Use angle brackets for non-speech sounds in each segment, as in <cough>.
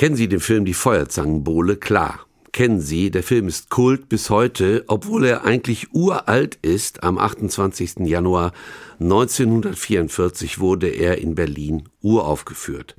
Kennen Sie den Film Die Feuerzangenbowle? Klar. Kennen Sie, der Film ist Kult bis heute, obwohl er eigentlich uralt ist. Am 28. Januar 1944 wurde er in Berlin uraufgeführt.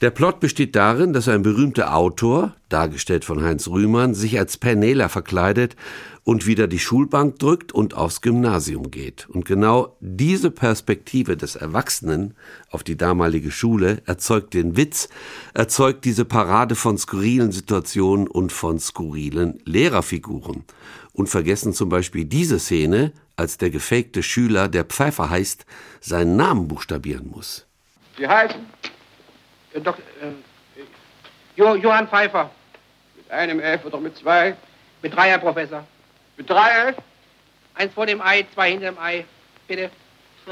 Der Plot besteht darin, dass ein berühmter Autor, dargestellt von Heinz Rühmann, sich als Penela verkleidet und wieder die Schulbank drückt und aufs Gymnasium geht. Und genau diese Perspektive des Erwachsenen auf die damalige Schule erzeugt den Witz, erzeugt diese Parade von skurrilen Situationen und von skurrilen Lehrerfiguren. Und vergessen zum Beispiel diese Szene, als der gefakte Schüler, der Pfeifer heißt, seinen Namen buchstabieren muss. Sie heißen? Äh, Dok äh, jo Johann Pfeiffer. Mit einem F oder mit zwei? Mit drei, Herr Professor. Mit drei F? Eins vor dem Ei, zwei hinter dem Ei. Bitte. <laughs>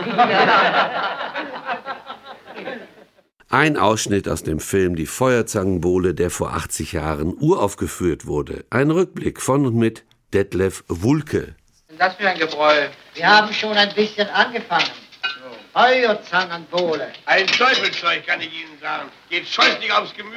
Ein Ausschnitt aus dem Film Die Feuerzangenbowle, der vor 80 Jahren uraufgeführt wurde. Ein Rückblick von und mit Detlef Wulke. Was das für ein Gebräu? Wir haben schon ein bisschen angefangen. Feuerzangenbowle. Ein Teufelzeug, kann ich Ihnen sagen. Geht scheußlich aufs Gemüt.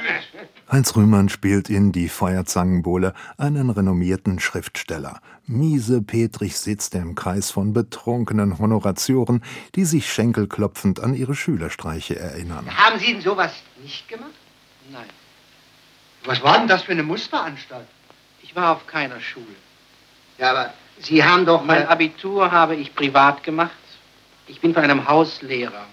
Heinz Rühmann spielt in Die Feuerzangenbowle einen renommierten Schriftsteller. Miese Petrich sitzt im Kreis von betrunkenen Honoratioren, die sich schenkelklopfend an ihre Schülerstreiche erinnern. Haben Sie denn sowas nicht gemacht? Nein. Was war denn das für eine Musteranstalt? Ich war auf keiner Schule. Ja, aber Sie haben doch Mein. Abitur habe ich privat gemacht. Ich bin von einem Hauslehrer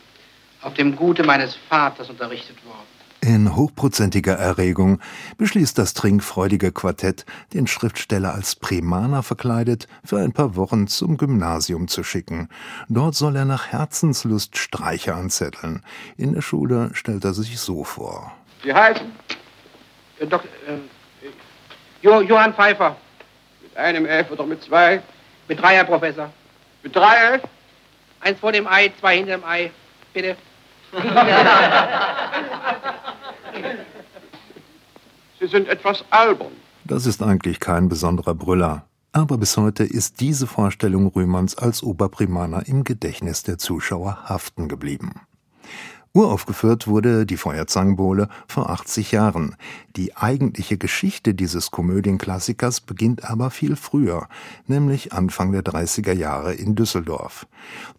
auf dem Gute meines Vaters unterrichtet worden. In hochprozentiger Erregung beschließt das trinkfreudige Quartett, den Schriftsteller als Primaner verkleidet für ein paar Wochen zum Gymnasium zu schicken. Dort soll er nach Herzenslust Streiche anzetteln. In der Schule stellt er sich so vor. Sie heißen? Äh, Dok äh, jo Johann Pfeiffer. Mit einem F oder mit zwei? Mit drei, Herr Professor. Mit drei F? Eins vor dem Ei, zwei hinter dem Ei. Bitte. <laughs> Sie sind etwas albern. Das ist eigentlich kein besonderer Brüller. Aber bis heute ist diese Vorstellung Rühmanns als Oberprimaner im Gedächtnis der Zuschauer haften geblieben. Uraufgeführt wurde die Feuerzangenbowle vor 80 Jahren. Die eigentliche Geschichte dieses Komödienklassikers beginnt aber viel früher, nämlich Anfang der 30er Jahre in Düsseldorf.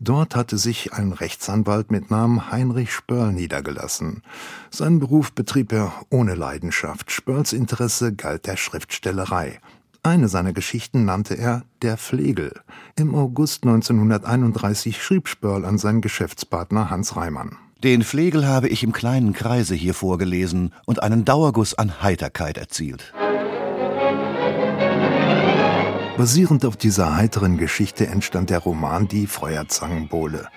Dort hatte sich ein Rechtsanwalt mit Namen Heinrich Spörl niedergelassen. Seinen Beruf betrieb er ohne Leidenschaft. Spörls Interesse galt der Schriftstellerei. Eine seiner Geschichten nannte er Der Flegel. Im August 1931 schrieb Spörl an seinen Geschäftspartner Hans Reimann. Den Flegel habe ich im kleinen Kreise hier vorgelesen und einen Dauerguss an Heiterkeit erzielt. Basierend auf dieser heiteren Geschichte entstand der Roman Die Feuerzangenbowle.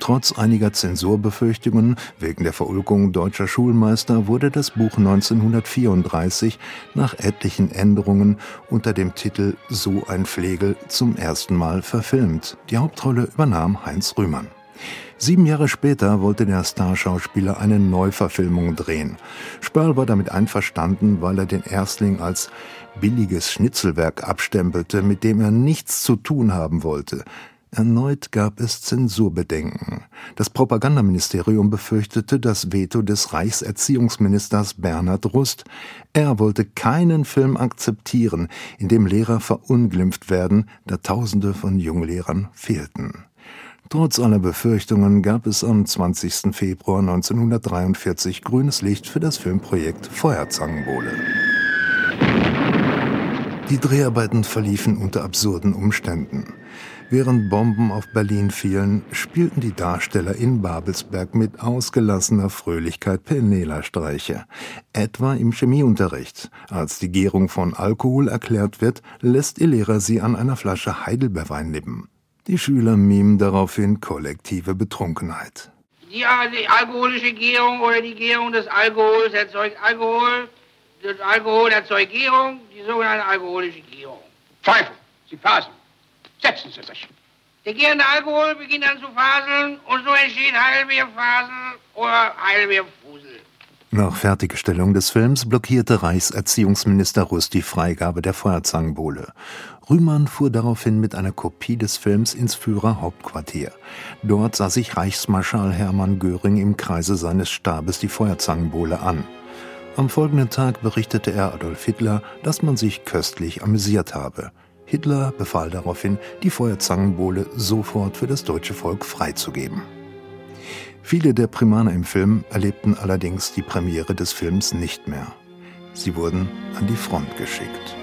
Trotz einiger Zensurbefürchtungen wegen der Verulgung deutscher Schulmeister wurde das Buch 1934 nach etlichen Änderungen unter dem Titel So ein Flegel zum ersten Mal verfilmt. Die Hauptrolle übernahm Heinz Rühmann. Sieben Jahre später wollte der Starschauspieler eine Neuverfilmung drehen. Spörl war damit einverstanden, weil er den Erstling als billiges Schnitzelwerk abstempelte, mit dem er nichts zu tun haben wollte. Erneut gab es Zensurbedenken. Das Propagandaministerium befürchtete das Veto des Reichserziehungsministers Bernhard Rust. Er wollte keinen Film akzeptieren, in dem Lehrer verunglimpft werden, da Tausende von Junglehrern fehlten. Trotz aller Befürchtungen gab es am 20. Februar 1943 grünes Licht für das Filmprojekt Feuerzangenbowle. Die Dreharbeiten verliefen unter absurden Umständen. Während Bomben auf Berlin fielen, spielten die Darsteller in Babelsberg mit ausgelassener Fröhlichkeit Penela-Streiche. Etwa im Chemieunterricht. Als die Gärung von Alkohol erklärt wird, lässt ihr Lehrer sie an einer Flasche Heidelbeerwein nippen. Die Schüler mimen daraufhin kollektive Betrunkenheit. Die, die alkoholische Gärung oder die Gärung des Alkohols erzeugt Alkohol. Das Alkohol erzeugt Gärung, die sogenannte alkoholische Gärung. Teufel, Sie faseln. Setzen Sie sich. Der gärende Alkohol beginnt dann zu faseln und so entsteht Heidelbeerfasel oder Heidelbeerfusel. Nach Fertigstellung des Films blockierte Reichserziehungsminister Rust die Freigabe der Feuerzangenbowle. Rühmann fuhr daraufhin mit einer Kopie des Films ins Führerhauptquartier. Dort sah sich Reichsmarschall Hermann Göring im Kreise seines Stabes die Feuerzangenbowle an. Am folgenden Tag berichtete er Adolf Hitler, dass man sich köstlich amüsiert habe. Hitler befahl daraufhin, die Feuerzangenbowle sofort für das deutsche Volk freizugeben. Viele der Primaner im Film erlebten allerdings die Premiere des Films nicht mehr. Sie wurden an die Front geschickt.